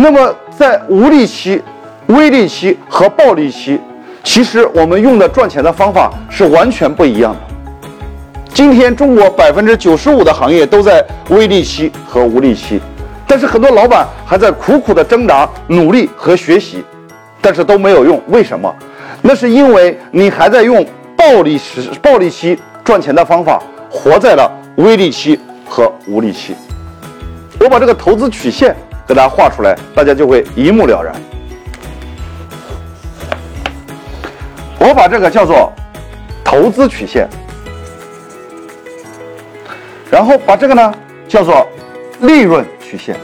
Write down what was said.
那么在无利期、微利期和暴利期，其实我们用的赚钱的方法是完全不一样的。今天中国百分之九十五的行业都在微利期和无利期，但是很多老板还在苦苦的挣扎、努力和学习，但是都没有用。为什么？那是因为你还在用暴利时、暴利期赚钱的方法，活在了微利期和无利期。我把这个投资曲线给大家画出来，大家就会一目了然。我把这个叫做投资曲线。然后把这个呢叫做利润曲线。